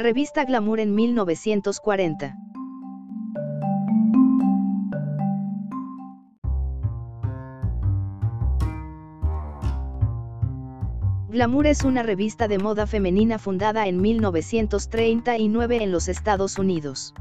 Revista Glamour en 1940. Glamour es una revista de moda femenina fundada en 1939 en los Estados Unidos.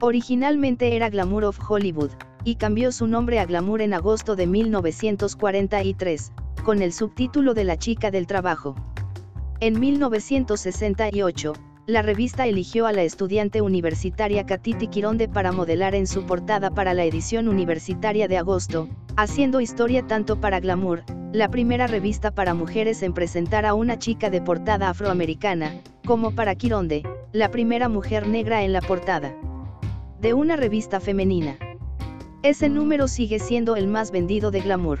Originalmente era Glamour of Hollywood, y cambió su nombre a Glamour en agosto de 1943, con el subtítulo de La chica del trabajo. En 1968, la revista eligió a la estudiante universitaria Katiti Quironde para modelar en su portada para la edición universitaria de agosto, haciendo historia tanto para Glamour, la primera revista para mujeres en presentar a una chica de portada afroamericana, como para Quironde, la primera mujer negra en la portada de una revista femenina. Ese número sigue siendo el más vendido de Glamour.